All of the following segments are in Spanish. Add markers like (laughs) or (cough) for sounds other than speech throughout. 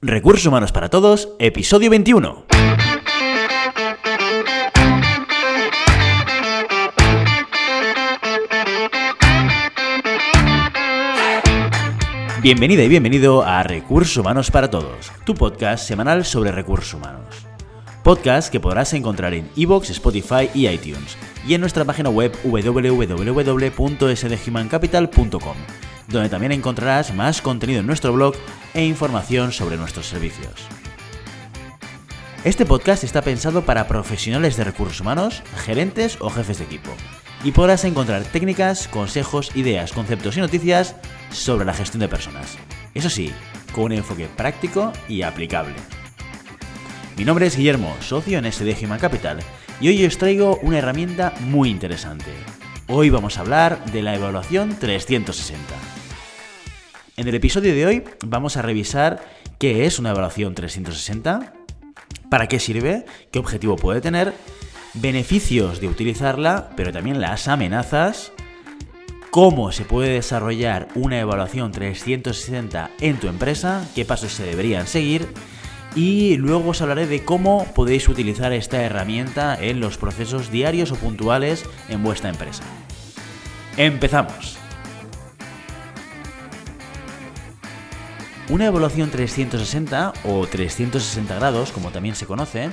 Recursos Humanos para Todos, episodio 21. Bienvenida y bienvenido a Recursos Humanos para Todos, tu podcast semanal sobre recursos humanos. Podcast que podrás encontrar en iVoox, Spotify y iTunes, y en nuestra página web www.sdhumancapital.com, donde también encontrarás más contenido en nuestro blog e información sobre nuestros servicios. Este podcast está pensado para profesionales de recursos humanos, gerentes o jefes de equipo, y podrás encontrar técnicas, consejos, ideas, conceptos y noticias sobre la gestión de personas. Eso sí, con un enfoque práctico y aplicable. Mi nombre es Guillermo, socio en SD Human Capital, y hoy os traigo una herramienta muy interesante. Hoy vamos a hablar de la evaluación 360. En el episodio de hoy vamos a revisar qué es una evaluación 360, para qué sirve, qué objetivo puede tener, beneficios de utilizarla, pero también las amenazas, cómo se puede desarrollar una evaluación 360 en tu empresa, qué pasos se deberían seguir y luego os hablaré de cómo podéis utilizar esta herramienta en los procesos diarios o puntuales en vuestra empresa. Empezamos. Una evaluación 360 o 360 grados, como también se conoce,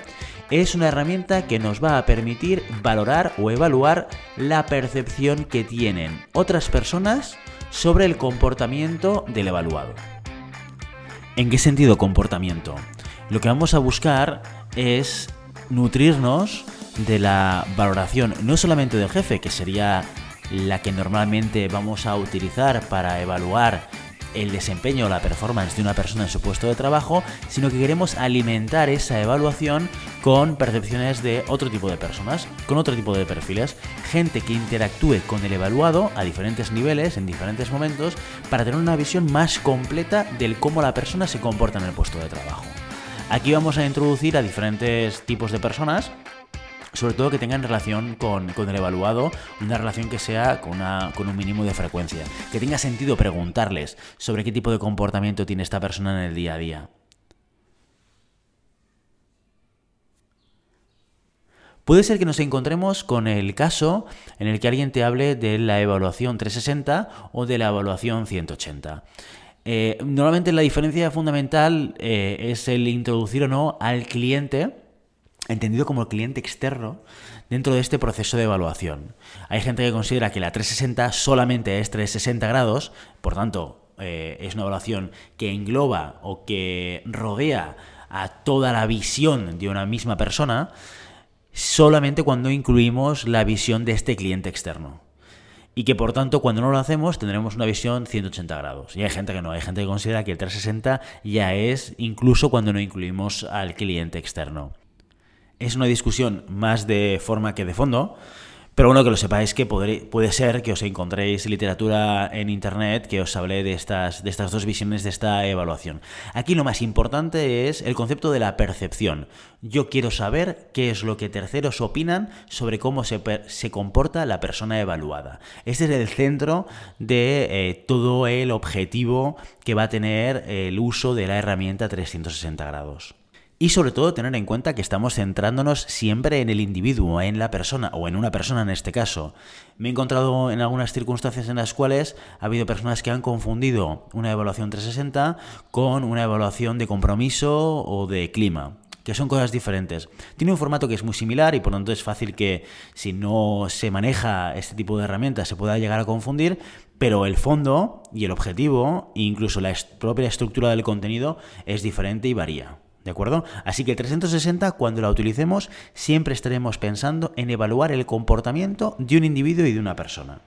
es una herramienta que nos va a permitir valorar o evaluar la percepción que tienen otras personas sobre el comportamiento del evaluado. ¿En qué sentido comportamiento? Lo que vamos a buscar es nutrirnos de la valoración no solamente del jefe, que sería la que normalmente vamos a utilizar para evaluar el desempeño o la performance de una persona en su puesto de trabajo, sino que queremos alimentar esa evaluación con percepciones de otro tipo de personas, con otro tipo de perfiles, gente que interactúe con el evaluado a diferentes niveles, en diferentes momentos, para tener una visión más completa del cómo la persona se comporta en el puesto de trabajo. Aquí vamos a introducir a diferentes tipos de personas sobre todo que tengan relación con, el evaluado, una relación que sea con, con un mínimo de frecuencia, que tenga sentido preguntarles sobre qué tipo de comportamiento tiene esta persona en el día a día. Puede ser que nos encontremos con el caso en el que alguien te hable de la evaluación 360 o de la evaluación 180. Eh, normalmente la diferencia fundamental eh, es el introducir o no al cliente entendido como el cliente externo dentro de este proceso de evaluación. Hay gente que considera que la 360 solamente es 360 grados, por tanto, eh, es una evaluación que engloba o que rodea a toda la visión de una misma persona, solamente cuando incluimos la visión de este cliente externo. Y que por tanto, cuando no lo hacemos, tendremos una visión 180 grados. Y hay gente que no, hay gente que considera que el 360 ya es incluso cuando no incluimos al cliente externo. Es una discusión más de forma que de fondo, pero bueno, que lo sepáis que puede ser que os encontréis literatura en internet que os hable de estas, de estas dos visiones de esta evaluación. Aquí lo más importante es el concepto de la percepción. Yo quiero saber qué es lo que terceros opinan sobre cómo se, se comporta la persona evaluada. Este es el centro de eh, todo el objetivo que va a tener el uso de la herramienta 360 grados. Y sobre todo tener en cuenta que estamos centrándonos siempre en el individuo, en la persona, o en una persona en este caso. Me he encontrado en algunas circunstancias en las cuales ha habido personas que han confundido una evaluación 360 con una evaluación de compromiso o de clima que son cosas diferentes. Tiene un formato que es muy similar y por lo tanto es fácil que si no se maneja este tipo de herramientas se pueda llegar a confundir, pero el fondo y el objetivo, incluso la propia estructura del contenido, es diferente y varía. ¿De acuerdo? Así que 360, cuando la utilicemos, siempre estaremos pensando en evaluar el comportamiento de un individuo y de una persona.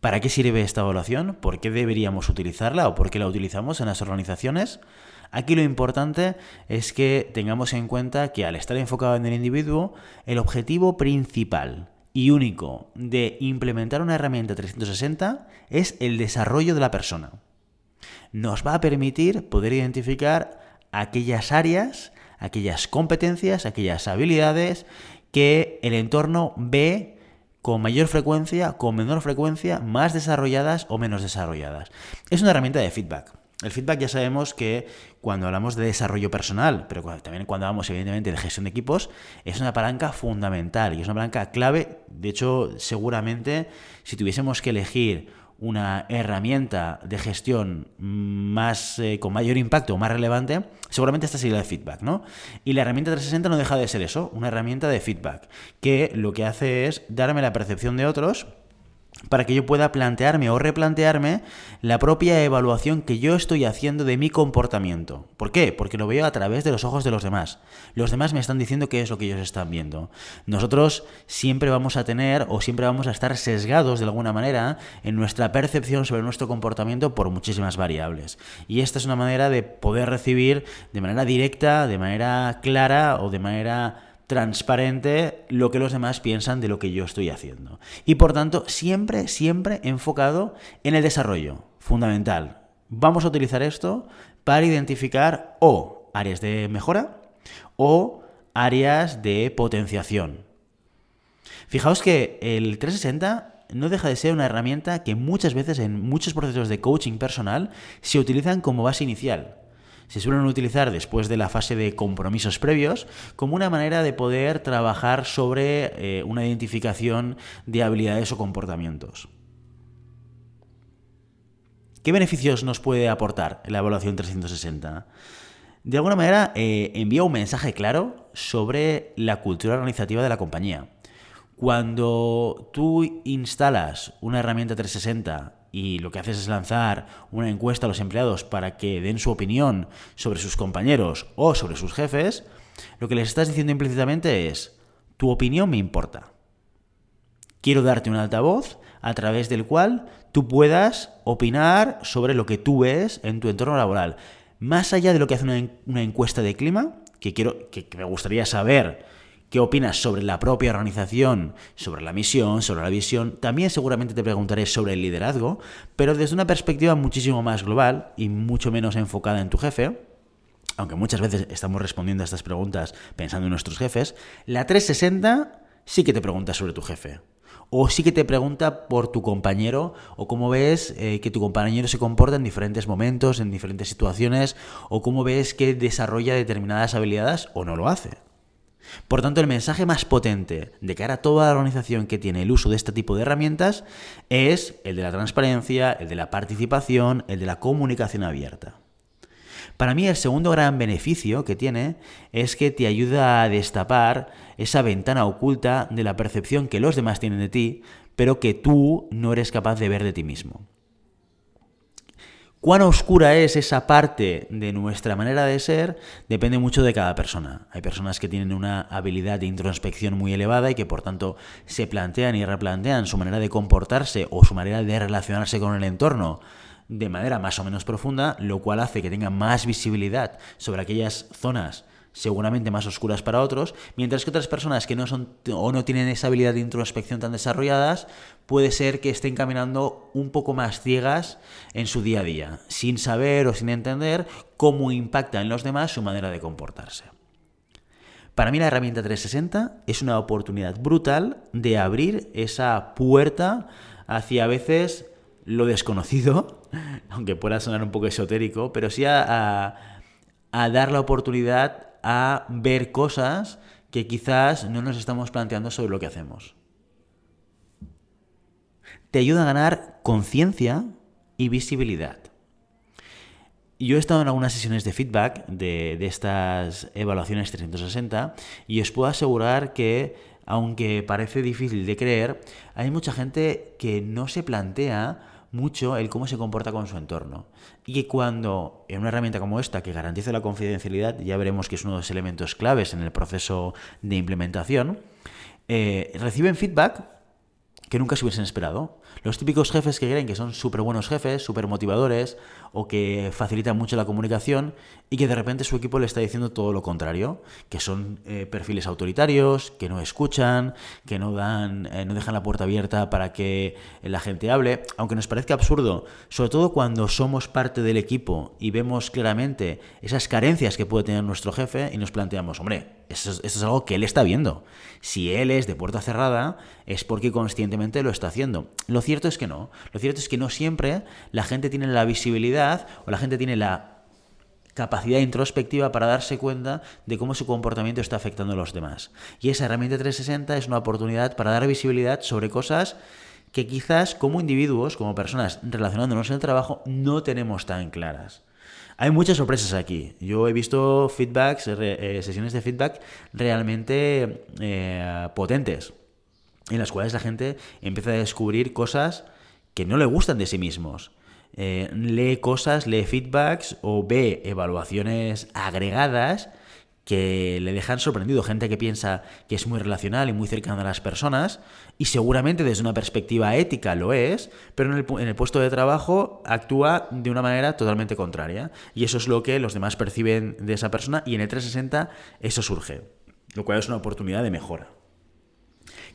¿Para qué sirve esta evaluación? ¿Por qué deberíamos utilizarla o por qué la utilizamos en las organizaciones? Aquí lo importante es que tengamos en cuenta que al estar enfocado en el individuo, el objetivo principal y único de implementar una herramienta 360 es el desarrollo de la persona nos va a permitir poder identificar aquellas áreas, aquellas competencias, aquellas habilidades que el entorno ve con mayor frecuencia, con menor frecuencia, más desarrolladas o menos desarrolladas. Es una herramienta de feedback. El feedback ya sabemos que cuando hablamos de desarrollo personal, pero también cuando hablamos evidentemente de gestión de equipos, es una palanca fundamental y es una palanca clave. De hecho, seguramente si tuviésemos que elegir una herramienta de gestión más eh, con mayor impacto, más relevante, seguramente esta sería la de feedback, ¿no? Y la herramienta 360 no deja de ser eso, una herramienta de feedback, que lo que hace es darme la percepción de otros para que yo pueda plantearme o replantearme la propia evaluación que yo estoy haciendo de mi comportamiento. ¿Por qué? Porque lo veo a través de los ojos de los demás. Los demás me están diciendo qué es lo que ellos están viendo. Nosotros siempre vamos a tener o siempre vamos a estar sesgados de alguna manera en nuestra percepción sobre nuestro comportamiento por muchísimas variables. Y esta es una manera de poder recibir de manera directa, de manera clara o de manera transparente lo que los demás piensan de lo que yo estoy haciendo. Y por tanto, siempre, siempre enfocado en el desarrollo. Fundamental. Vamos a utilizar esto para identificar o áreas de mejora o áreas de potenciación. Fijaos que el 360 no deja de ser una herramienta que muchas veces en muchos procesos de coaching personal se utilizan como base inicial se suelen utilizar después de la fase de compromisos previos como una manera de poder trabajar sobre eh, una identificación de habilidades o comportamientos. ¿Qué beneficios nos puede aportar la evaluación 360? De alguna manera eh, envía un mensaje claro sobre la cultura organizativa de la compañía. Cuando tú instalas una herramienta 360 y lo que haces es lanzar una encuesta a los empleados para que den su opinión sobre sus compañeros o sobre sus jefes, lo que les estás diciendo implícitamente es, tu opinión me importa. Quiero darte un altavoz a través del cual tú puedas opinar sobre lo que tú ves en tu entorno laboral. Más allá de lo que hace una, encuesta de clima, que, quiero, que me gustaría saber qué opinas sobre la propia organización, sobre la misión, sobre la visión. También seguramente te preguntaré sobre el liderazgo, pero desde una perspectiva muchísimo más global y mucho menos enfocada en tu jefe. Aunque muchas veces estamos respondiendo a estas preguntas pensando en nuestros jefes, la 360 sí que te pregunta sobre tu jefe. O sí que te pregunta por tu compañero o cómo ves eh, que tu compañero se comporta en diferentes momentos, en diferentes situaciones, o cómo ves que desarrolla determinadas habilidades o no lo hace. Por tanto, el mensaje más potente de cara a toda la organización que tiene el uso de este tipo de herramientas es el de la transparencia, el de la participación, el de la comunicación abierta. Para mí el segundo gran beneficio que tiene es que te ayuda a destapar esa ventana oculta de la percepción que los demás tienen de ti, pero que tú no eres capaz de ver de ti mismo. Cuán oscura es esa parte de nuestra manera de ser depende mucho de cada persona. Hay personas que tienen una habilidad de introspección muy elevada y que por tanto se plantean y replantean su manera de comportarse o su manera de relacionarse con el entorno de manera más o menos profunda, lo cual hace que tengan más visibilidad sobre aquellas zonas seguramente más oscuras para otros, mientras que otras personas que no son o no tienen esa habilidad de introspección tan desarrolladas, puede ser que estén caminando un poco más ciegas en su día a día, sin saber o sin entender cómo impacta en los demás su manera de comportarse. Para mí la herramienta 360 es una oportunidad brutal de abrir esa puerta hacia a veces lo desconocido, (laughs) aunque pueda sonar un poco esotérico, pero sí a, a dar la oportunidad a ver cosas que quizás no nos estamos planteando sobre lo que hacemos. Te ayuda a ganar conciencia y visibilidad. Yo he estado en algunas sesiones de feedback de, estas evaluaciones 360 y os puedo asegurar que, aunque parece difícil de creer, hay mucha gente que no se plantea mucho el cómo se comporta con su entorno. Y cuando en una herramienta como esta, que garantiza la confidencialidad, ya veremos que es uno de los elementos claves en el proceso de implementación, eh, reciben feedback que nunca se hubiesen esperado. Los típicos jefes que creen que son súper buenos jefes, súper motivadores o que facilitan mucho la comunicación y que de repente su equipo le está diciendo todo lo contrario, que son eh, perfiles autoritarios, que no escuchan, que no dan, eh, no dejan la puerta abierta para que la gente hable, aunque nos parezca absurdo, sobre todo cuando somos parte del equipo y vemos claramente esas carencias que puede tener nuestro jefe y nos planteamos, hombre, eso, es algo que él está viendo. Si él es de puerta cerrada, es porque conscientemente lo está haciendo. Cierto es que no. Lo cierto es que no siempre la gente tiene la visibilidad o la gente tiene la capacidad introspectiva para darse cuenta de cómo su comportamiento está afectando a los demás. Y esa herramienta 360 es una oportunidad para dar visibilidad sobre cosas que quizás como individuos, como personas relacionándonos en el trabajo, no tenemos tan claras. Hay muchas sorpresas aquí. Yo he visto feedbacks, eh, sesiones de feedback realmente eh, potentes, en las cuales la gente empieza a descubrir cosas que no le gustan de sí mismos. Eh, lee cosas, lee feedbacks o ve evaluaciones agregadas que le dejan sorprendido. Gente que piensa que es muy relacional y muy cercana a las personas, y seguramente desde una perspectiva ética lo es, pero en el, en el, puesto de trabajo actúa de una manera totalmente contraria. Y eso es lo que los demás perciben de esa persona, y en el 360 eso surge, lo cual es una oportunidad de mejora.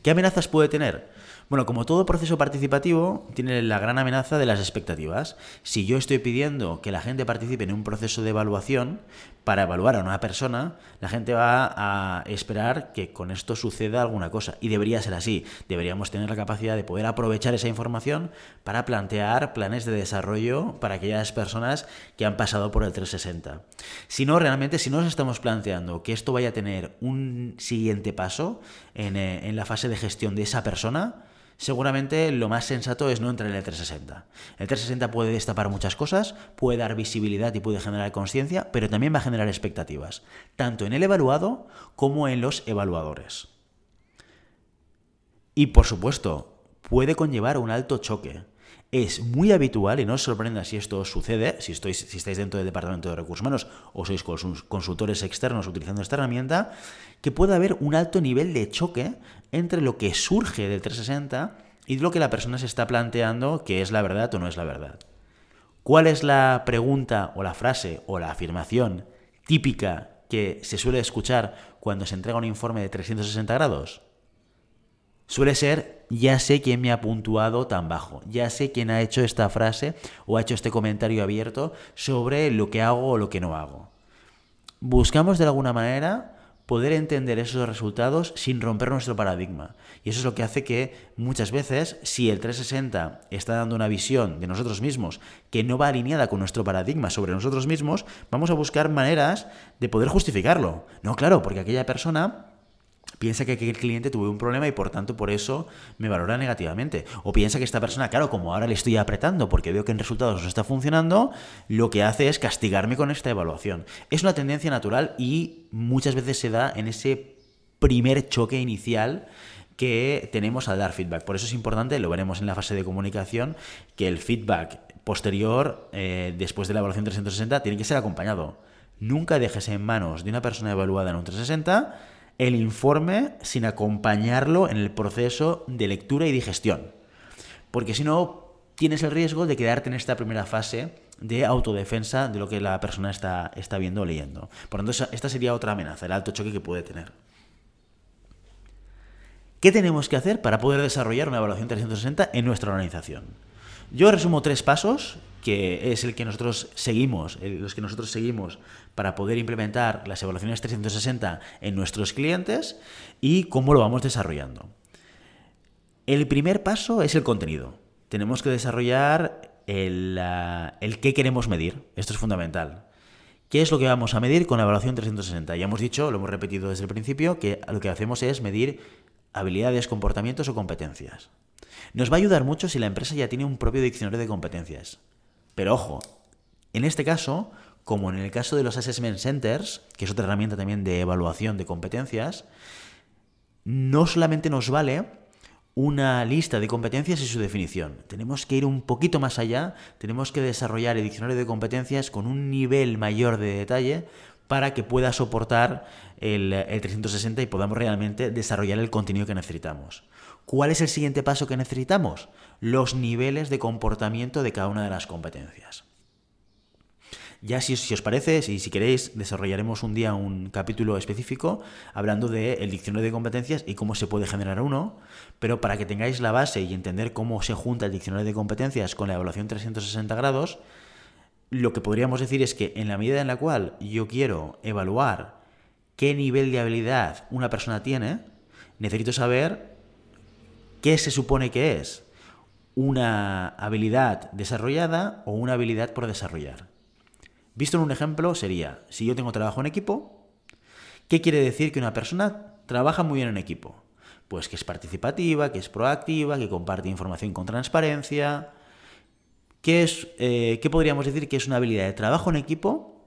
¿Qué amenazas puede tener? Bueno, como todo proceso participativo, tiene la gran amenaza de las expectativas. Si yo estoy pidiendo que la gente participe en un proceso de evaluación para evaluar a una persona, la gente va a esperar que con esto suceda alguna cosa. Y debería ser así. Deberíamos tener la capacidad de poder aprovechar esa información para plantear planes de desarrollo para aquellas personas que han pasado por el 360. Si no, realmente, si no nos estamos planteando que esto vaya a tener un siguiente paso en, eh, en la fase de gestión de esa persona, seguramente lo más sensato es no entrar en el 360. El 360 puede destapar muchas cosas, puede dar visibilidad y puede generar conciencia, pero también va a generar expectativas, tanto en el evaluado como en los evaluadores. Y por supuesto, puede conllevar un alto choque es muy habitual, y no os sorprenda si esto sucede, si, si estáis dentro del Departamento de Recursos Humanos o sois consultores externos utilizando esta herramienta, que pueda haber un alto nivel de choque entre lo que surge del 360 y lo que la persona se está planteando que es la verdad o no es la verdad. ¿Cuál es la pregunta o la frase o la afirmación típica que se suele escuchar cuando se entrega un informe de 360 grados? Suele ser, ya sé quién me ha puntuado tan bajo, ya sé quién ha hecho esta frase o ha hecho este comentario abierto sobre lo que hago o lo que no hago. Buscamos de alguna manera poder entender esos resultados sin romper nuestro paradigma. Y eso es lo que hace que muchas veces, si el 360 está dando una visión de nosotros mismos que no va alineada con nuestro paradigma sobre nosotros mismos, vamos a buscar maneras de poder justificarlo. No, claro, porque aquella persona piensa que el cliente tuvo un problema y por tanto por eso me valora negativamente. O piensa que esta persona, claro, como ahora le estoy apretando porque veo que en resultados no está funcionando, lo que hace es castigarme con esta evaluación. Es una tendencia natural y muchas veces se da en ese primer choque inicial que tenemos al dar feedback. Por eso es importante, lo veremos en la fase de comunicación, que el feedback posterior, eh, después de la evaluación 360, tiene que ser acompañado. Nunca dejes en manos de una persona evaluada en un 360 el informe sin acompañarlo en el proceso de lectura y digestión. Porque si no, tienes el riesgo de quedarte en esta primera fase de autodefensa de lo que la persona está, está viendo o leyendo. Por lo tanto, esta sería otra amenaza, el alto choque que puede tener. ¿Qué tenemos que hacer para poder desarrollar una evaluación 360 en nuestra organización? Yo resumo tres pasos que es el que nosotros seguimos, los que nosotros seguimos para poder implementar las evaluaciones 360 en nuestros clientes y cómo lo vamos desarrollando. El primer paso es el contenido. Tenemos que desarrollar el, el qué queremos medir. Esto es fundamental. ¿Qué es lo que vamos a medir con la evaluación 360? Ya hemos dicho, lo hemos repetido desde el principio, que lo que hacemos es medir habilidades, comportamientos o competencias. Nos va a ayudar mucho si la empresa ya tiene un propio diccionario de competencias. Pero ojo, en este caso, como en el caso de los Assessment Centers, que es otra herramienta también de evaluación de competencias, no solamente nos vale una lista de competencias y su definición. Tenemos que ir un poquito más allá, tenemos que desarrollar el diccionario de competencias con un nivel mayor de detalle para que pueda soportar el, el 360 y podamos realmente desarrollar el contenido que necesitamos. ¿Cuál es el siguiente paso que necesitamos? Los niveles de comportamiento de cada una de las competencias. Ya si, os parece, si, si queréis, desarrollaremos un día un capítulo específico hablando del diccionario de competencias y cómo se puede generar uno, pero para que tengáis la base y entender cómo se junta el diccionario de competencias con la evaluación 360 grados, lo que podríamos decir es que en la medida en la cual yo quiero evaluar qué nivel de habilidad una persona tiene, necesito saber ¿Qué se supone que es? una habilidad desarrollada o una habilidad por desarrollar. Visto en un ejemplo sería, si yo tengo trabajo en equipo, ¿qué quiere decir que una persona trabaja muy bien en equipo? Pues que es participativa, que es proactiva, que comparte información con transparencia. ¿Qué, es, eh, ¿Qué podríamos decir que es una habilidad de trabajo en equipo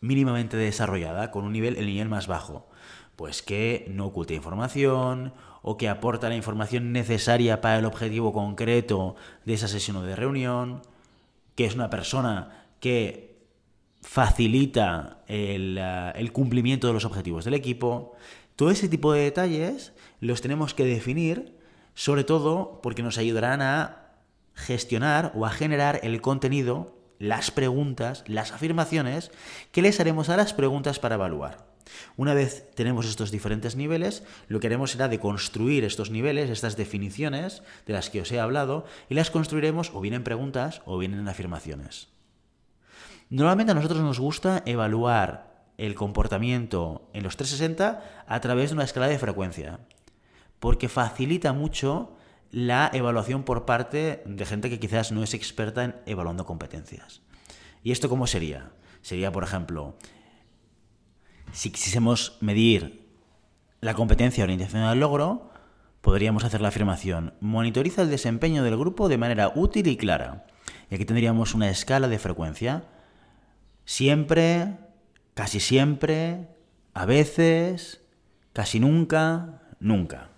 mínimamente desarrollada, con un nivel, el nivel más bajo? Pues que no oculte información o que aporta la información necesaria para el objetivo concreto de esa sesión o de reunión, que es una persona que facilita el, eh, el cumplimiento de los objetivos del equipo. Todo ese tipo de detalles los tenemos que definir, sobre todo porque nos ayudarán a gestionar o a generar el contenido, las preguntas, las afirmaciones que les haremos a las preguntas para evaluar. Una vez tenemos estos diferentes niveles, lo que haremos será de construir estos niveles, estas definiciones de las que os he hablado, y las construiremos o bien en preguntas o bien en afirmaciones. Normalmente a nosotros nos gusta evaluar el comportamiento en los 360 a través de una escala de frecuencia, porque facilita mucho la evaluación por parte de gente que quizás no es experta en evaluando competencias. ¿Y esto cómo sería? Sería, por ejemplo, si quisiésemos medir la competencia orientación al logro, podríamos hacer la afirmación, monitoriza el desempeño del grupo de manera útil y clara. Y aquí tendríamos una escala de frecuencia. Siempre, casi siempre, a veces, casi nunca, nunca.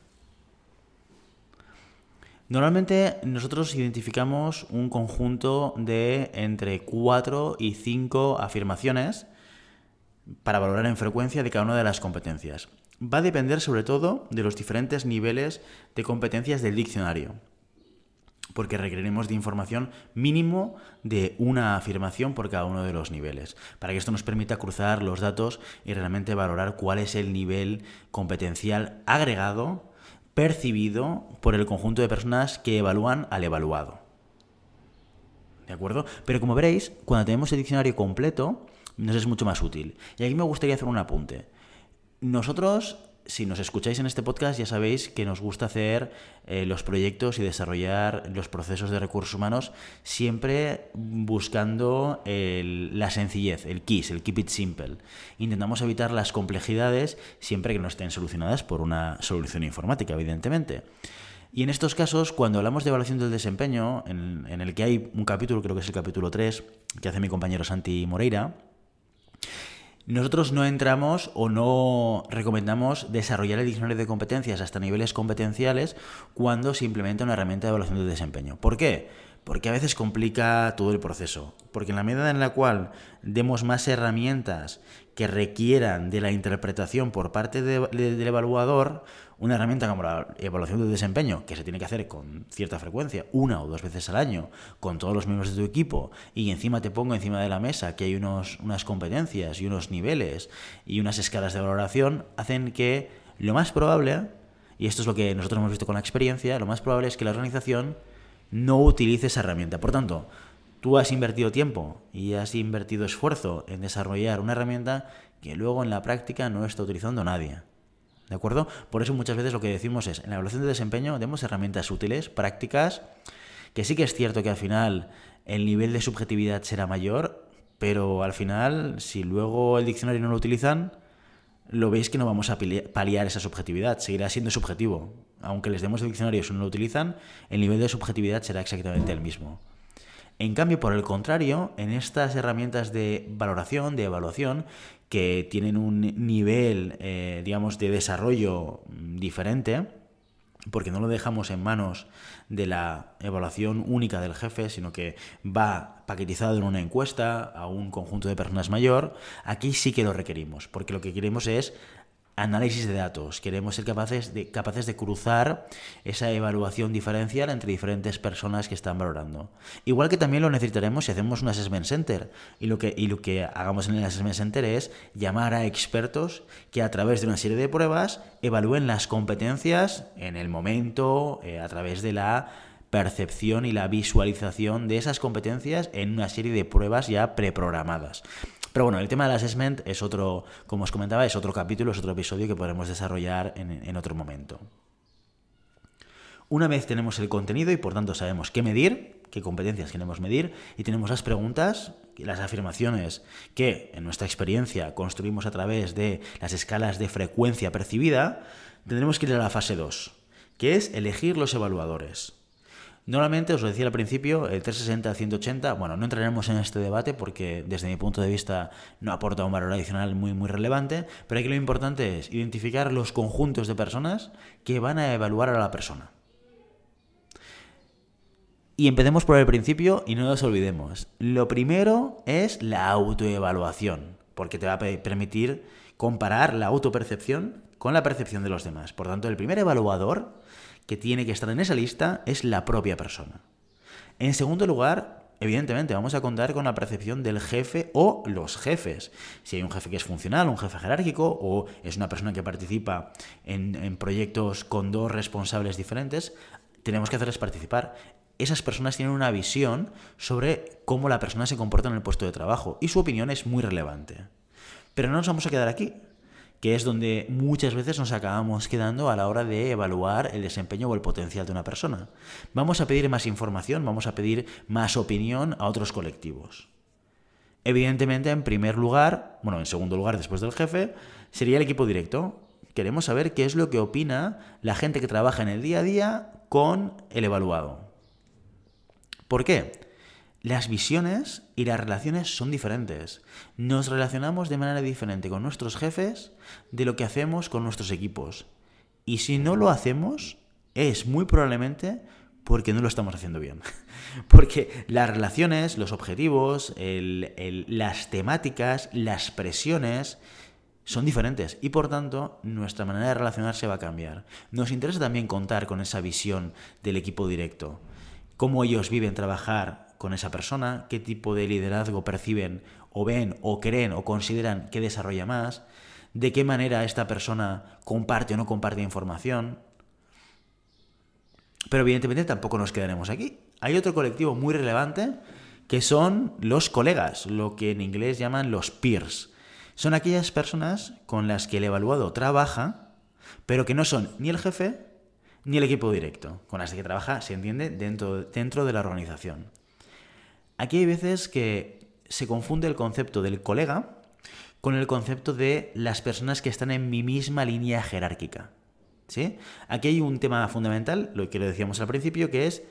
Normalmente nosotros identificamos un conjunto de entre 4 y 5 afirmaciones para valorar en frecuencia de cada una de las competencias. Va a depender sobre todo de los diferentes niveles de competencias del diccionario, porque requeriremos de información mínimo de una afirmación por cada uno de los niveles, para que esto nos permita cruzar los datos y realmente valorar cuál es el nivel competencial agregado, percibido por el conjunto de personas que evalúan al evaluado. ¿De acuerdo? Pero como veréis, cuando tenemos el diccionario completo, nos es mucho más útil. Y aquí me gustaría hacer un apunte. Nosotros, si nos escucháis en este podcast, ya sabéis que nos gusta hacer eh, los proyectos y desarrollar los procesos de recursos humanos siempre buscando la sencillez, el KISS, el Keep It Simple. Intentamos evitar las complejidades siempre que no estén solucionadas por una solución informática, evidentemente. Y en estos casos, cuando hablamos de evaluación del desempeño, en, en, el que hay un capítulo, creo que es el capítulo 3, que hace mi compañero Santi Moreira, nosotros no entramos o no recomendamos desarrollar el diccionario de competencias hasta niveles competenciales cuando se implementa una herramienta de evaluación de desempeño. ¿Por qué? Porque a veces complica todo el proceso. Porque en la medida en la cual demos más herramientas que requieran de la interpretación por parte del evaluador, una herramienta como la evaluación de desempeño, que se tiene que hacer con cierta frecuencia, una o dos veces al año, con todos los miembros de tu equipo, y encima te pongo encima de la mesa que hay unos, unas competencias y unos niveles y unas escalas de valoración, hacen que lo más probable, y esto es lo que nosotros hemos visto con la experiencia, lo más probable es que la organización no utilice esa herramienta. Por tanto, tú has invertido tiempo y has invertido esfuerzo en desarrollar una herramienta que luego en la práctica no está utilizando nadie. ¿De acuerdo? Por eso muchas veces lo que decimos es, en la evaluación de desempeño demos herramientas útiles, prácticas, que sí que es cierto que al final el nivel de subjetividad será mayor, pero al final, si luego el diccionario no lo utilizan, lo veis que no vamos a paliar esa subjetividad, seguirá siendo subjetivo. Aunque les demos el diccionario y no lo utilizan, el nivel de subjetividad será exactamente el mismo. En cambio, por el contrario, en estas herramientas de valoración, de evaluación, que tienen un nivel, eh, digamos, de desarrollo diferente, porque no lo dejamos en manos de la evaluación única del jefe, sino que va paquetizado en una encuesta a un conjunto de personas mayor, aquí sí que lo requerimos, porque lo que queremos es análisis de datos. Queremos ser capaces de, capaces de cruzar esa evaluación diferencial entre diferentes personas que están valorando. Igual que también lo necesitaremos si hacemos un assessment center. Y lo que, y lo que hagamos en el assessment center es llamar a expertos que a través de una serie de pruebas evalúen las competencias en el momento, eh, a través de la percepción y la visualización de esas competencias en una serie de pruebas ya preprogramadas. Pero bueno, el tema del assessment es otro, como os comentaba, es otro capítulo, es otro episodio que podremos desarrollar en, otro momento. Una vez tenemos el contenido y por tanto sabemos qué medir, qué competencias queremos medir, y tenemos las preguntas y las afirmaciones que en nuestra experiencia construimos a través de las escalas de frecuencia percibida, tendremos que ir a la fase 2, que es elegir los evaluadores. Normalmente, os lo decía al principio, el 360-180, bueno, no entraremos en este debate porque desde mi punto de vista no aporta un valor adicional muy, muy relevante, pero aquí lo importante es identificar los conjuntos de personas que van a evaluar a la persona. Y empecemos por el principio y no nos olvidemos. Lo primero es la autoevaluación, porque te va a permitir comparar la autopercepción con la percepción de los demás. Por tanto, el primer evaluador que tiene que estar en esa lista es la propia persona. En segundo lugar, evidentemente vamos a contar con la percepción del jefe o los jefes. Si hay un jefe que es funcional, un jefe jerárquico o es una persona que participa en, proyectos con dos responsables diferentes, tenemos que hacerles participar. Esas personas tienen una visión sobre cómo la persona se comporta en el puesto de trabajo y su opinión es muy relevante. Pero no nos vamos a quedar aquí que es donde muchas veces nos acabamos quedando a la hora de evaluar el desempeño o el potencial de una persona. Vamos a pedir más información, vamos a pedir más opinión a otros colectivos. Evidentemente, en primer lugar, bueno, en segundo lugar, después del jefe, sería el equipo directo. Queremos saber qué es lo que opina la gente que trabaja en el día a día con el evaluado. ¿Por qué? Las visiones y las relaciones son diferentes. Nos relacionamos de manera diferente con nuestros jefes de lo que hacemos con nuestros equipos. Y si no lo hacemos, es muy probablemente porque no lo estamos haciendo bien. (laughs) Porque las relaciones, los objetivos, las temáticas, las presiones son diferentes y por tanto nuestra manera de relacionarse va a cambiar. Nos interesa también contar con esa visión del equipo directo, cómo ellos viven trabajar con esa persona, qué tipo de liderazgo perciben o ven o creen o consideran que desarrolla más, de qué manera esta persona comparte o no comparte información. Pero evidentemente tampoco nos quedaremos aquí. Hay otro colectivo muy relevante que son los colegas, lo que en inglés llaman los peers. Son aquellas personas con las que el evaluado trabaja, pero que no son ni el jefe ni el equipo directo, con las que trabaja, se entiende, dentro, dentro de la organización. Aquí hay veces que se confunde el concepto del colega con el concepto de las personas que están en mi misma línea jerárquica. ¿Sí? Aquí hay un tema fundamental, lo que lo decíamos al principio, que es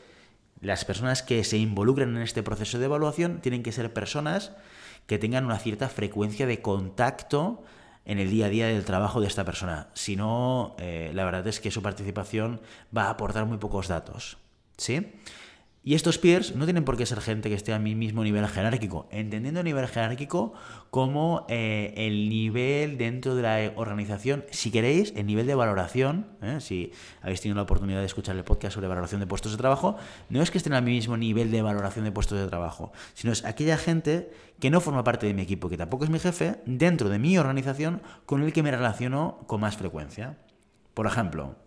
las personas que se involucran en este proceso de evaluación tienen que ser personas que tengan una cierta frecuencia de contacto en el día a día del trabajo de esta persona. Si no, eh, la verdad es que su participación va a aportar muy pocos datos. ¿Sí? Y estos peers no tienen por qué ser gente que esté a mi mismo nivel jerárquico, entendiendo el nivel jerárquico como eh, el nivel dentro de la organización, si queréis, el nivel de valoración, ¿eh? si habéis tenido la oportunidad de escuchar el podcast sobre valoración de puestos de trabajo, no es que estén al mismo nivel de valoración de puestos de trabajo, sino es aquella gente que no forma parte de mi equipo, que tampoco es mi jefe, dentro de mi organización, con el que me relaciono con más frecuencia. Por ejemplo,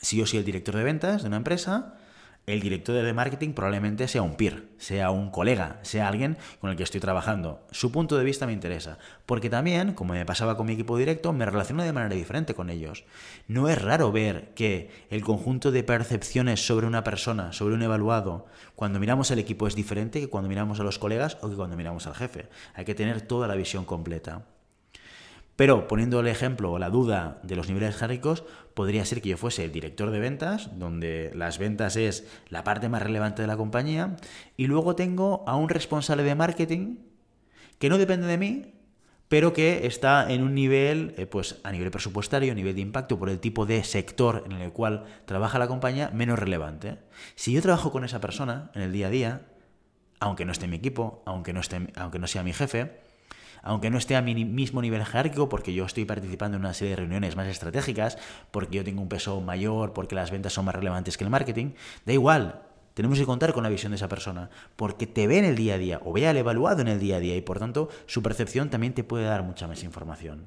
si yo soy el director de ventas de una empresa, el director de marketing probablemente sea un peer, sea un colega, sea alguien con el que estoy trabajando. Su punto de vista me interesa, porque también, como me pasaba con mi equipo directo, me relaciono de manera diferente con ellos. No es raro ver que el conjunto de percepciones sobre una persona, sobre un evaluado, cuando miramos al equipo es diferente que cuando miramos a los colegas o que cuando miramos al jefe. Hay que tener toda la visión completa. Pero poniendo el ejemplo o la duda de los niveles jerárquicos, podría ser que yo fuese el director de ventas, donde las ventas es la parte más relevante de la compañía, y luego tengo a un responsable de marketing que no depende de mí, pero que está en un nivel, eh, pues a nivel presupuestario, a nivel de impacto, por el tipo de sector en el cual trabaja la compañía, menos relevante. Si yo trabajo con esa persona en el día a día, aunque no esté en mi equipo, aunque no, esté, aunque no sea mi jefe, aunque no esté a mi mismo nivel jerárquico, porque yo estoy participando en una serie de reuniones más estratégicas, porque yo tengo un peso mayor, porque las ventas son más relevantes que el marketing, da igual. Tenemos que contar con la visión de esa persona, porque te ve en el día a día o ve al evaluado en el día a día y por tanto su percepción también te puede dar mucha más información.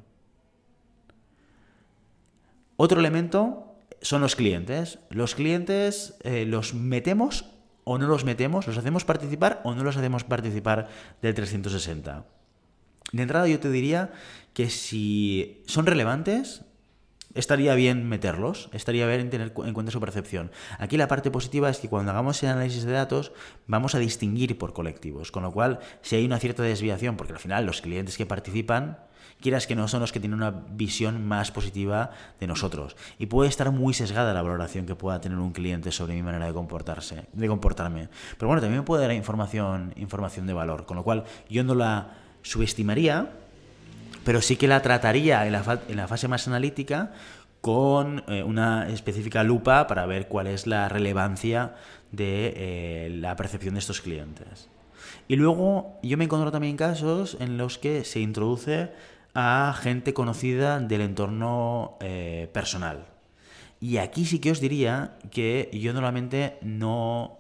Otro elemento son los clientes. Los clientes eh, los metemos o no los metemos, los hacemos participar o no los hacemos participar del 360. De entrada yo te diría que si son relevantes, estaría bien meterlos, estaría bien tener en cuenta su percepción. Aquí la parte positiva es que cuando hagamos el análisis de datos vamos a distinguir por colectivos, con lo cual si hay una cierta desviación, porque al final los clientes que participan quieras que no son los que tienen una visión más positiva de nosotros. Y puede estar muy sesgada la valoración que pueda tener un cliente sobre mi manera de comportarse, de comportarme. Pero bueno, también me puede dar información, información de valor, con lo cual yo no la subestimaría, pero sí que la trataría en la, fase más analítica con eh, una específica lupa para ver cuál es la relevancia de eh, la percepción de estos clientes. Y luego yo me encuentro también casos en los que se introduce a gente conocida del entorno eh, personal. Y aquí sí que os diría que yo normalmente no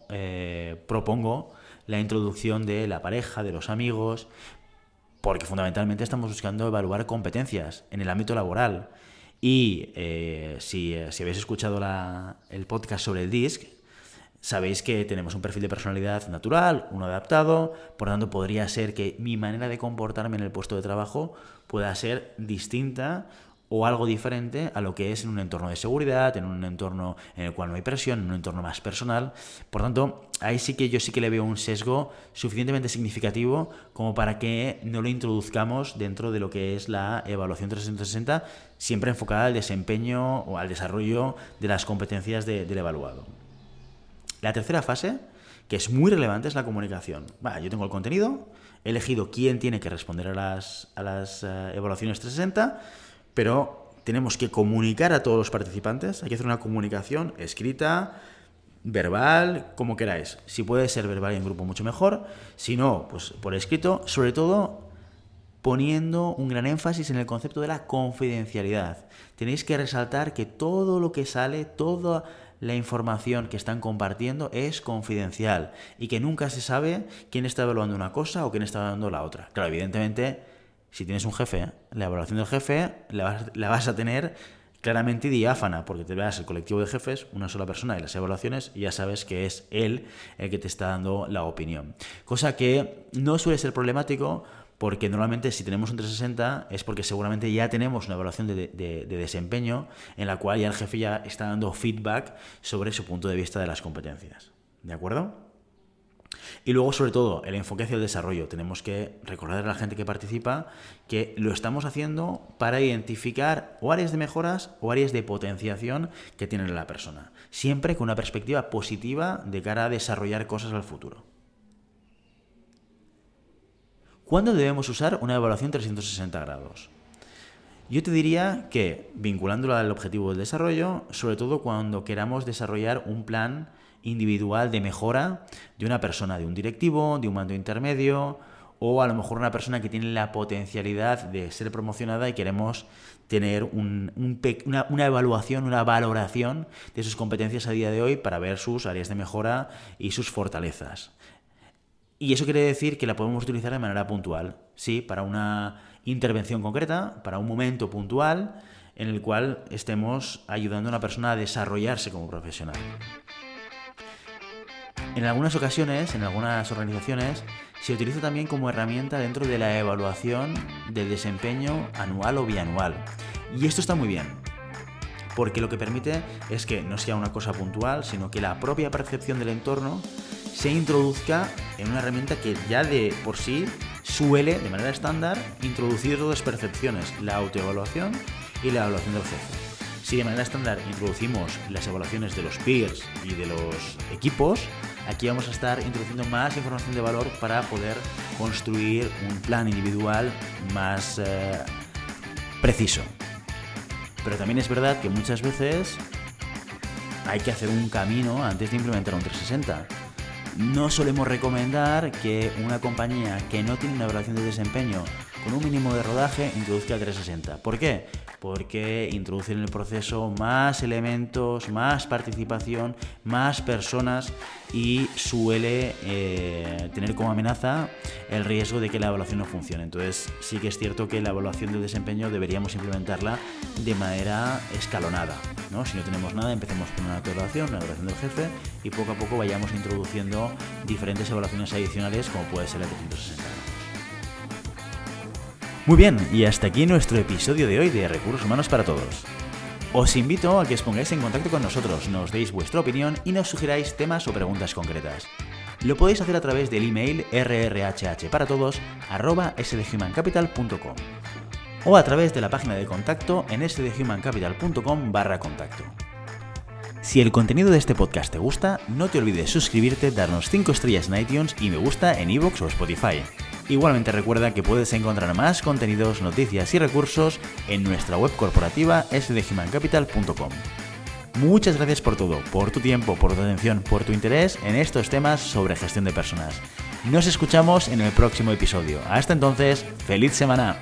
propongo la introducción de la pareja, de los amigos, porque fundamentalmente estamos buscando evaluar competencias en el ámbito laboral. Y eh, si, si, habéis escuchado el podcast sobre el DISC, Sabéis que tenemos un perfil de personalidad natural, uno adaptado, por lo tanto podría ser que mi manera de comportarme en el puesto de trabajo pueda ser distinta o algo diferente a lo que es en un entorno de seguridad, en un entorno en el cual no hay presión, en un entorno más personal. Por tanto, ahí sí que yo sí que le veo un sesgo suficientemente significativo como para que no lo introduzcamos dentro de lo que es la evaluación 360, siempre enfocada al desempeño o al desarrollo de las competencias del evaluado. La tercera fase, que es muy relevante, es la comunicación. yo tengo el contenido, he elegido quién tiene que responder a las, a las eh, evaluaciones 360, pero tenemos que comunicar a todos los participantes, hay que hacer una comunicación escrita, verbal, como queráis. Si puede ser verbal en grupo, mucho mejor. Si no, pues por escrito, sobre todo poniendo un gran énfasis en el concepto de la confidencialidad. Tenéis que resaltar que todo lo que sale, toda la información que están compartiendo es confidencial y que nunca se sabe quién está evaluando una cosa o quién está evaluando la otra. Claro, evidentemente, si tienes un jefe, la evaluación del jefe la vas, a tener claramente diáfana, porque te veas el colectivo de jefes, una sola persona y las evaluaciones, y ya sabes que es él el que te está dando la opinión. Cosa que no suele ser problemático porque normalmente si tenemos un 360 es porque seguramente ya tenemos una evaluación de, desempeño en la cual ya el jefe ya está dando feedback sobre su punto de vista de las competencias. ¿De acuerdo? Y luego, sobre todo, el enfoque hacia el desarrollo. Tenemos que recordar a la gente que participa que lo estamos haciendo para identificar o áreas de mejoras o áreas de potenciación que tiene la persona. Siempre con una perspectiva positiva de cara a desarrollar cosas al futuro. ¿Cuándo debemos usar una evaluación 360 grados? Yo te diría que, vinculándolo al objetivo del desarrollo, sobre todo cuando queramos desarrollar un plan individual de mejora de una persona, de un directivo, de un mando intermedio, o a lo mejor una persona que tiene la potencialidad de ser promocionada y queremos tener una, una, evaluación, una valoración de sus competencias a día de hoy para ver sus áreas de mejora y sus fortalezas. Y eso quiere decir que la podemos utilizar de manera puntual, sí, para una intervención concreta, para un momento puntual en el cual estemos ayudando a una persona a desarrollarse como profesional. En algunas ocasiones, en algunas organizaciones, se utiliza también como herramienta dentro de la evaluación del desempeño anual o bianual. Y esto está muy bien, porque lo que permite es que no sea una cosa puntual, sino que la propia percepción del entorno se introduzca en una herramienta que ya de por sí suele, de manera estándar, introducir dos percepciones, la autoevaluación y la evaluación del jefe. Si de manera estándar introducimos las evaluaciones de los peers y de los equipos, aquí vamos a estar introduciendo más información de valor para poder construir un plan individual más eh, preciso. Pero también es verdad que muchas veces hay que hacer un camino antes de implementar un 360 no solemos recomendar que una compañía que no tiene una evaluación de desempeño con un mínimo de rodaje introduzca el 360. ¿Por qué? Porque introduce en el proceso más elementos, más participación, más personas y suele eh, tener como amenaza el riesgo de que la evaluación no funcione. Entonces sí que es cierto que la evaluación del desempeño deberíamos implementarla de manera escalonada. ¿no? Si no tenemos nada, empecemos con una evaluación, una evaluación del jefe y poco a poco vayamos introduciendo diferentes evaluaciones adicionales como puede ser la 360. Muy bien, y hasta aquí nuestro episodio de hoy de Recursos Humanos para Todos. Os invito a que os pongáis en contacto con nosotros, nos deis vuestra opinión y nos sugiráis temas o preguntas concretas. Lo podéis hacer a través del email rrhhparatodos.sdhumancapital.com o a través de la página de contacto en sdhumancapital.com barra contacto. Si el contenido de este podcast te gusta, no te olvides suscribirte, darnos 5 estrellas en iTunes y me gusta en iVoox o Spotify. Igualmente recuerda que puedes encontrar más contenidos, noticias y recursos en nuestra web corporativa sdhumancapital.com. Muchas gracias por todo, por tu tiempo, por tu atención, por tu interés en estos temas sobre gestión de personas. Nos escuchamos en el próximo episodio. Hasta entonces, feliz semana.